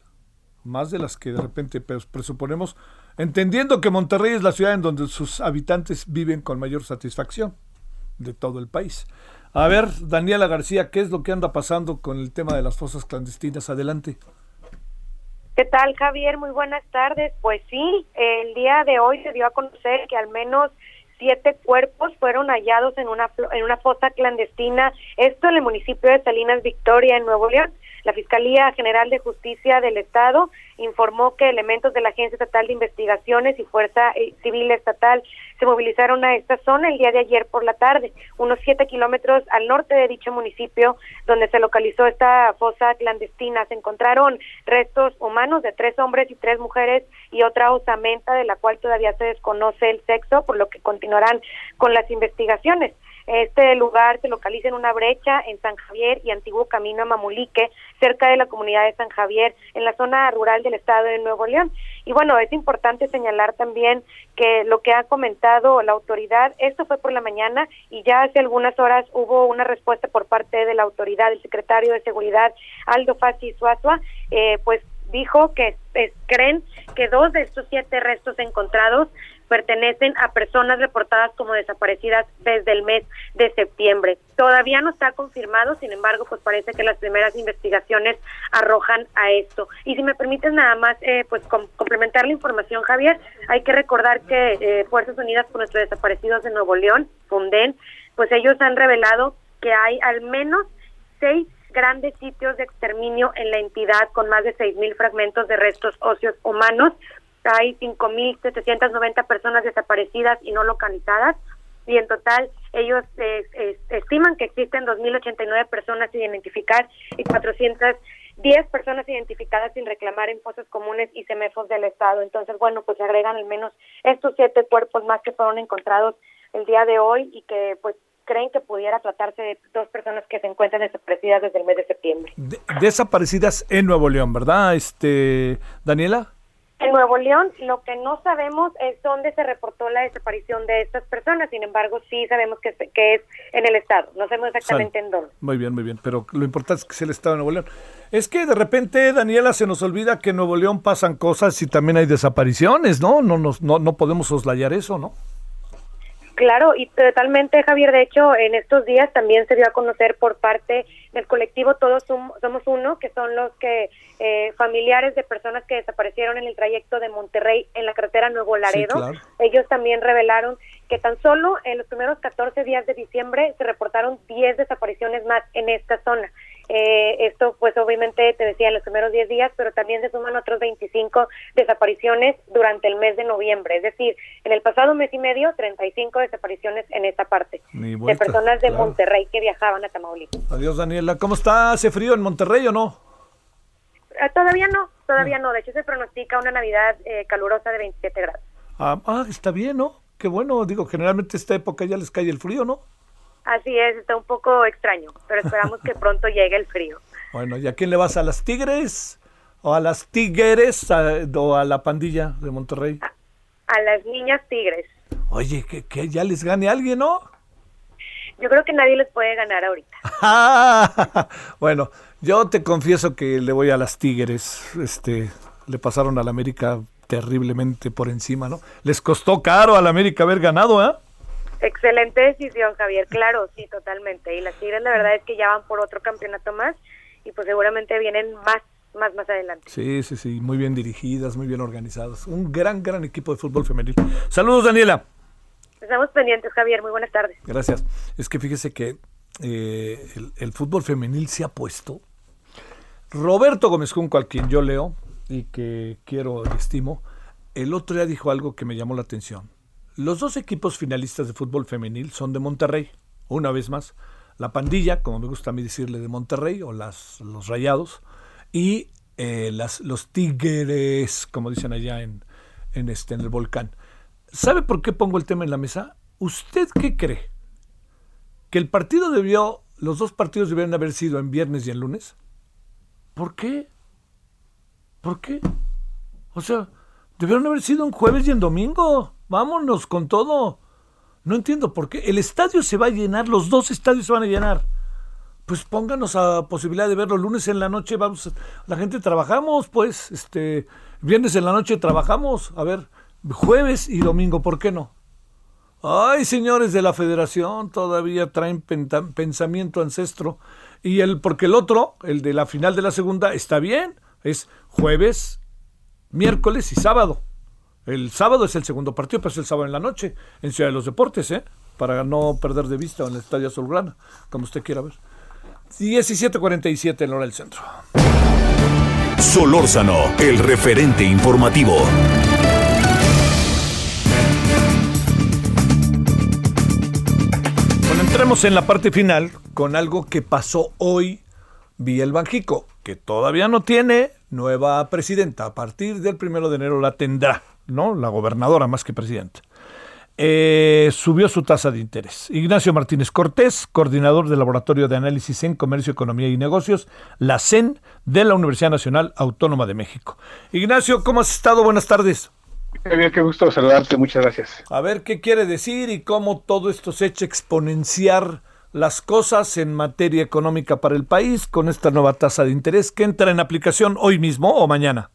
Más de las que de repente presuponemos, entendiendo que Monterrey es la ciudad en donde sus habitantes viven con mayor satisfacción de todo el país. A ver, Daniela García, ¿qué es lo que anda pasando con el tema de las fosas clandestinas? Adelante. ¿Qué tal, Javier? Muy buenas tardes. Pues sí, el día de hoy se dio a conocer que al menos siete cuerpos fueron hallados en una en una fosa clandestina, esto en el municipio de Salinas Victoria, en Nuevo León. La Fiscalía General de Justicia del Estado informó que elementos de la Agencia Estatal de Investigaciones y Fuerza eh, Civil Estatal se movilizaron a esta zona el día de ayer por la tarde, unos siete kilómetros al norte de dicho municipio, donde se localizó esta fosa clandestina. Se encontraron restos humanos de tres hombres y tres mujeres y otra osamenta de la cual todavía se desconoce el sexo, por lo que continuarán con las investigaciones. Este lugar se localiza en una brecha en San Javier y antiguo camino a Mamulique, cerca de la comunidad de San Javier, en la zona rural del estado de Nuevo León. Y bueno, es importante señalar también que lo que ha comentado la autoridad, esto fue por la mañana y ya hace algunas horas hubo una respuesta por parte de la autoridad, el secretario de Seguridad, Aldo Fassi Suazua, eh, pues dijo que creen que dos de estos siete restos encontrados pertenecen a personas reportadas como desaparecidas desde el mes de septiembre. Todavía no está confirmado, sin embargo, pues parece que las primeras investigaciones arrojan a esto. Y si me permites nada más, eh, pues complementar la información, Javier, hay que recordar que eh, Fuerzas Unidas por nuestros desaparecidos de Nuevo León, FUNDEN, pues ellos han revelado que hay al menos seis grandes sitios de exterminio en la entidad con más de seis mil fragmentos de restos óseos humanos. Hay 5.790 personas desaparecidas y no localizadas y en total ellos eh, estiman que existen 2.089 personas sin identificar y 410 personas identificadas sin reclamar en fosas comunes y semefos del Estado. Entonces, bueno, pues agregan al menos estos siete cuerpos más que fueron encontrados el día de hoy y que pues creen que pudiera tratarse de dos personas que se encuentran desaparecidas desde el mes de septiembre. desaparecidas en Nuevo León, ¿verdad, este Daniela? En Nuevo León, lo que no sabemos es dónde se reportó la desaparición de estas personas. Sin embargo, sí sabemos que, que es en el estado. No sabemos exactamente en dónde. Muy bien, muy bien. Pero lo importante es que es el estado de Nuevo León. Es que de repente, Daniela, se nos olvida que en Nuevo León pasan cosas y también hay desapariciones, ¿no? No, no, no, no podemos soslayar eso, ¿no? Claro, y totalmente, Javier. De hecho, en estos días también se dio a conocer por parte del colectivo Todos Somos Uno, que son los que eh, familiares de personas que desaparecieron en el trayecto de Monterrey en la carretera Nuevo Laredo. Ellos también revelaron que tan solo en los primeros 14 días de diciembre se reportaron 10 desapariciones más en esta zona. Eh, esto, pues obviamente, te decía en los primeros 10 días, pero también se suman otros 25 desapariciones durante el mes de noviembre. Es decir, en el pasado mes y medio, 35 desapariciones en esta parte de personas de Monterrey que viajaban a Tamaulipas. Adiós, Daniela. ¿Cómo está? ¿Hace frío en Monterrey o no? Eh, todavía no, todavía no. De hecho, se pronostica una Navidad eh, calurosa de 27 grados. Ah, ah, está bien, ¿no? Qué bueno. Digo, generalmente esta época ya les cae el frío, ¿no? Así es, está un poco extraño, pero esperamos que pronto llegue el frío. Bueno, ¿y a quién le vas? ¿A las Tigres? ¿O a las Tigres? ¿O a la pandilla de Monterrey? A, las niñas Tigres. Oye, que, que ya les gane alguien, ¿no? Yo creo que nadie les puede ganar ahorita. bueno, yo te confieso que le voy a las Tigres. Este, le pasaron a la América terriblemente por encima, ¿no? Les costó caro a la América haber ganado, ¿eh? Excelente decisión, Javier. Claro, sí, totalmente. Y las Tigres, la verdad es que ya van por otro campeonato más y pues seguramente vienen más, más, más adelante. Sí, sí, sí. Muy bien dirigidas, muy bien organizadas. Un gran, gran equipo de fútbol femenil. Saludos, Daniela. Estamos pendientes, Javier. Muy buenas tardes. Gracias. Es que fíjese que eh, el, fútbol femenil se ha puesto. Roberto Gómez Junco, al quien yo leo y que quiero y estimo, el otro día dijo algo que me llamó la atención. Los dos equipos finalistas de fútbol femenil son de Monterrey, una vez más. La pandilla, como me gusta a mí decirle, de Monterrey, o las, los rayados, y eh, las, los tigres, como dicen allá en, en, este, en el volcán. ¿Sabe por qué pongo el tema en la mesa? ¿Usted qué cree? ¿Que el partido debió, los dos partidos debieron haber sido en viernes y en lunes? ¿Por qué? ¿Por qué? O sea, debieron haber sido en jueves y en domingo. Vámonos con todo. No entiendo por qué. El estadio se va a llenar, los dos estadios se van a llenar. Pues pónganos a posibilidad de verlo lunes en la noche, vamos, la gente trabajamos, pues, este, viernes en la noche trabajamos, a ver, jueves y domingo, ¿por qué no? Ay, señores de la federación, todavía traen pensamiento ancestro. Y el, porque el otro, el de la final de la segunda, está bien, es jueves, miércoles y sábado. El sábado es el segundo partido, pero es el sábado en la noche, en Ciudad de los Deportes, ¿eh? Para no perder de vista en el Estadio Azulgrana, como usted quiera ver. 17:47 en hora del centro. Solórzano, el referente informativo. Bueno, entremos en la parte final con algo que pasó hoy vía el Banjico, que todavía no tiene nueva presidenta. A partir del primero de enero la tendrá. ¿No? La gobernadora más que presidenta. Eh, subió su tasa de interés. Ignacio Martínez Cortés, coordinador del Laboratorio de Análisis en Comercio, Economía y Negocios, la CEN de la Universidad Nacional Autónoma de México. Ignacio, ¿cómo has estado? Buenas tardes. Bien, qué gusto saludarte, muchas gracias. A ver qué quiere decir y cómo todo esto se echa exponenciar las cosas en materia económica para el país con esta nueva tasa de interés que entra en aplicación hoy mismo o mañana.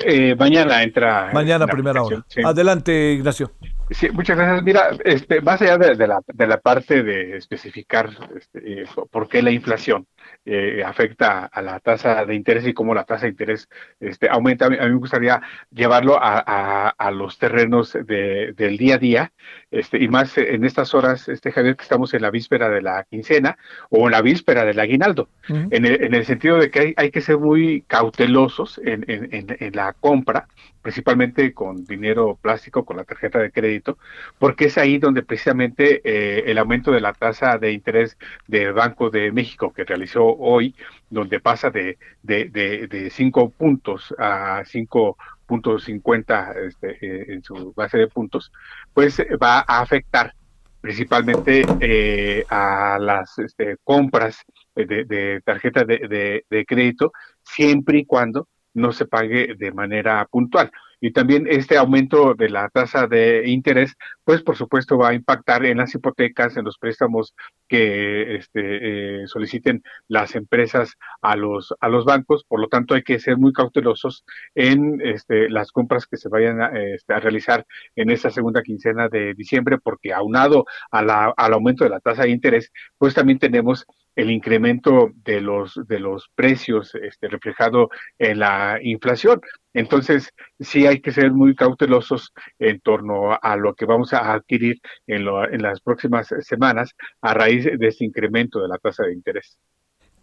Eh, mañana entra. Mañana, primera hora. Adelante, Ignacio. Sí, muchas gracias. Mira, este, más allá de, la, de la parte de especificar este, eh, por qué la inflación eh, afecta a la tasa de interés y cómo la tasa de interés este, aumenta, a mí, me gustaría llevarlo a, a, los terrenos de, del día a día, este, y más en estas horas, este Javier, que estamos en la víspera de la quincena o en la víspera del aguinaldo, en, el, en, el, sentido de que hay, hay que ser muy cautelosos en, en, en la compra, principalmente con dinero plástico, con la tarjeta de crédito, porque es ahí donde precisamente eh, el aumento de la tasa de interés del Banco de México que realizó hoy, donde pasa de, de, de, cinco puntos a cinco puntos cincuenta este, eh, en su base de puntos, pues va a afectar principalmente eh, a las este, compras de, de tarjeta de, de crédito, siempre y cuando no se pague de manera puntual. Y también este aumento de la tasa de interés, pues por supuesto va a impactar en las hipotecas, en los préstamos que este, eh, soliciten las empresas a los, a los bancos. Por lo tanto, hay que ser muy cautelosos en este, las compras que se vayan a, este, a realizar en esta segunda quincena de diciembre, porque aunado a la, al aumento de la tasa de interés, pues también tenemos el incremento de los de los precios este, reflejado en la inflación. Entonces, sí hay que ser muy cautelosos en torno a lo que vamos a adquirir en, en las próximas semanas a raíz de este incremento de la tasa de interés.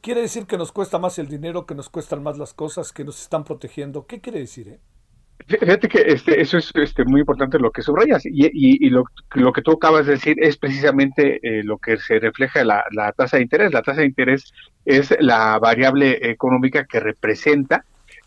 ¿Quiere decir que nos cuesta más el dinero, que nos cuestan más las cosas, que nos están protegiendo? ¿Qué quiere decir? Eh? Fíjate que este, eso es este, muy importante lo que subrayas y, lo, que tú acabas de decir es precisamente eh, lo que se refleja la, la, tasa de interés. La tasa de interés es la variable económica que representa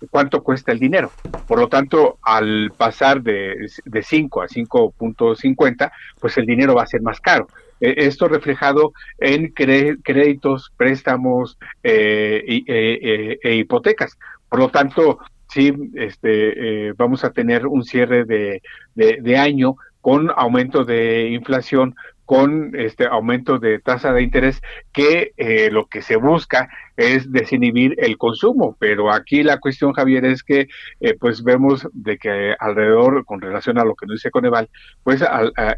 cuánto cuesta el dinero. Por lo tanto, al pasar de, de 5 a 5.50, pues el dinero va a ser más caro. E, esto reflejado en créditos, préstamos eh, e, e hipotecas. Por lo tanto, sí este, eh, vamos a tener un cierre de, de, año con aumento de inflación, con este aumento de tasa de interés, que eh, lo que se busca es desinhibir el consumo. Pero aquí la cuestión, Javier, es que eh, pues vemos de que alrededor, con relación a lo que nos dice Coneval, pues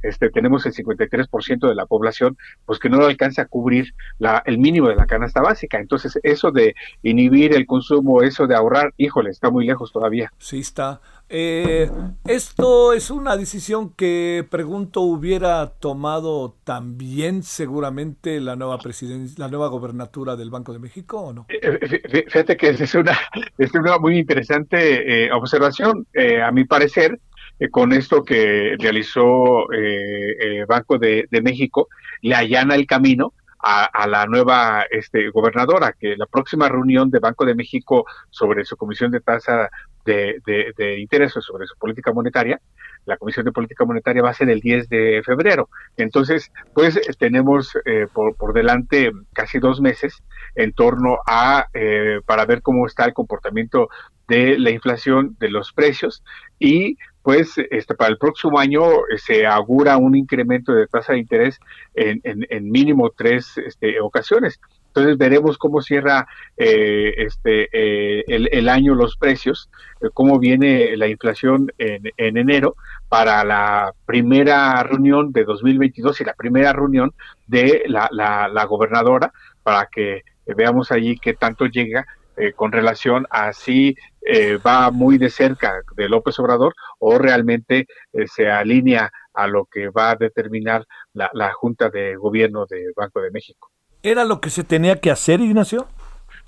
este, tenemos el 53% de la población pues que no alcanza a cubrir la, el mínimo de la canasta básica. Entonces, eso de inhibir el consumo, eso de ahorrar, híjole, está muy lejos todavía. Sí, está. Eh, esto es una decisión que, pregunto, hubiera tomado también seguramente la nueva presidencia, la nueva gobernatura del Banco de México, ¿o no? Eh, eh, fíjate que es una, es una muy interesante observación. a mi parecer, con esto que realizó el Banco de, México, le allana el camino a, la nueva este, gobernadora, que la próxima reunión de Banco de México sobre su comisión de tasa de, de, de interés sobre su política monetaria, la Comisión de Política Monetaria va a ser el 10 de febrero. Entonces, pues tenemos eh, por, por, delante casi dos meses en torno a, eh, para ver cómo está el comportamiento de la inflación de los precios y pues este, para el próximo año se augura un incremento de tasa de interés en, en, mínimo tres este, ocasiones. Entonces veremos cómo cierra eh, este eh, el, año los precios, eh, cómo viene la inflación en, en, enero para la primera reunión de 2022 y la primera reunión de la, la, la gobernadora para que veamos allí qué tanto llega con relación a si va muy de cerca de López Obrador o realmente se alinea a lo que va a determinar la, la Junta de Gobierno de Banco de México. ¿Era lo que se tenía que hacer, Ignacio?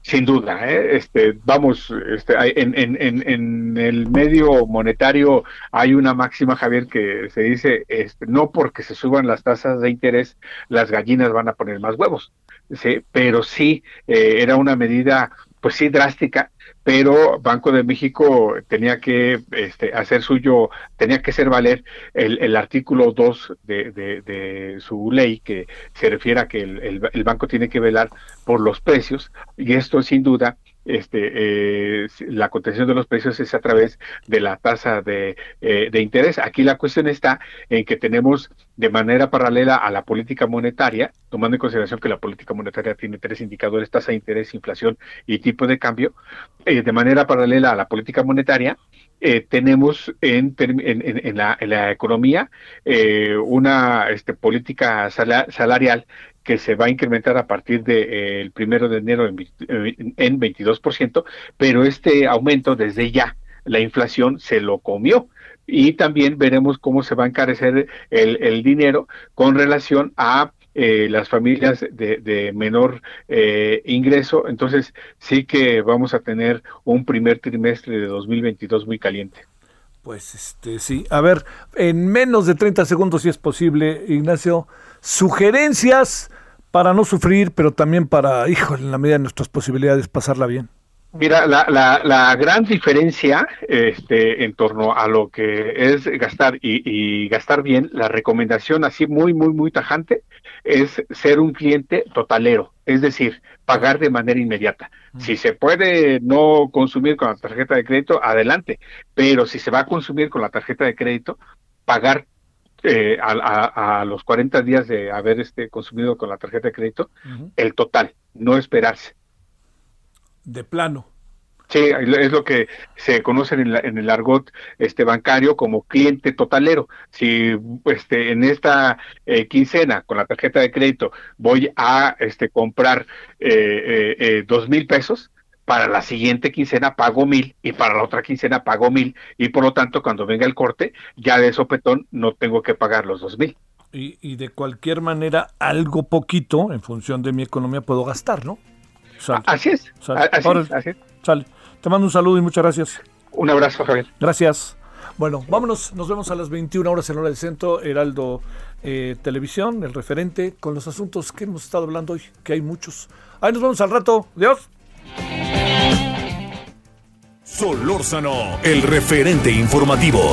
Sin duda, ¿eh? este, vamos, este, en, en, en, el medio monetario hay una máxima, Javier, que se dice, este, no porque se suban las tasas de interés, las gallinas van a poner más huevos, ¿sí? pero sí eh, era una medida, pues sí, drástica, pero Banco de México tenía que este, hacer suyo, tenía que hacer valer el, el artículo 2 de, de, su ley que se refiere a que el, banco tiene que velar por los precios y esto sin duda este, eh, la contención de los precios es a través de la tasa de, eh, de, interés. Aquí la cuestión está en que tenemos de manera paralela a la política monetaria, tomando en consideración que la política monetaria tiene tres indicadores, tasa de interés, inflación y tipo de cambio, eh, de manera paralela a la política monetaria, eh, tenemos en, en, la, economía eh, una este, política salarial que se va a incrementar a partir del de, el primero de enero en, en 22%, pero este aumento desde ya, la inflación se lo comió y también veremos cómo se va a encarecer el, el dinero con relación a eh, las familias de, de menor eh, ingreso. Entonces sí que vamos a tener un primer trimestre de 2022 muy caliente. Pues este sí, a ver, en menos de 30 segundos si es posible, Ignacio, sugerencias para no sufrir, pero también para, hijo, en la medida de nuestras posibilidades, pasarla bien. Mira, la, la, la, gran diferencia este, en torno a lo que es gastar y, y, gastar bien, la recomendación así muy, muy, muy tajante es ser un cliente totalero, es decir, pagar de manera inmediata. Mm. Si se puede no consumir con la tarjeta de crédito, adelante, pero si se va a consumir con la tarjeta de crédito, pagar eh, a, a, los 40 días de haber este, consumido con la tarjeta de crédito, el total, no esperarse de plano. Sí, es lo que se conoce en, el argot este bancario como cliente totalero. Si este en esta eh, quincena con la tarjeta de crédito voy a este comprar eh, eh, dos mil pesos, para la siguiente quincena pago mil y para la otra quincena pago mil y por lo tanto cuando venga el corte ya de sopetón no tengo que pagar los dos mil. Y, y de cualquier manera algo poquito en función de mi economía puedo gastar, ¿no? Así es. Así, es, Sale. Te mando un saludo y muchas gracias. Un abrazo, Javier. Gracias. Bueno, vámonos, nos vemos a las 21 horas en hora del centro, Heraldo eh, Televisión, el referente, con los asuntos que hemos estado hablando hoy, que hay muchos. Ahí nos vemos al rato. Adiós. Solórzano, el referente informativo.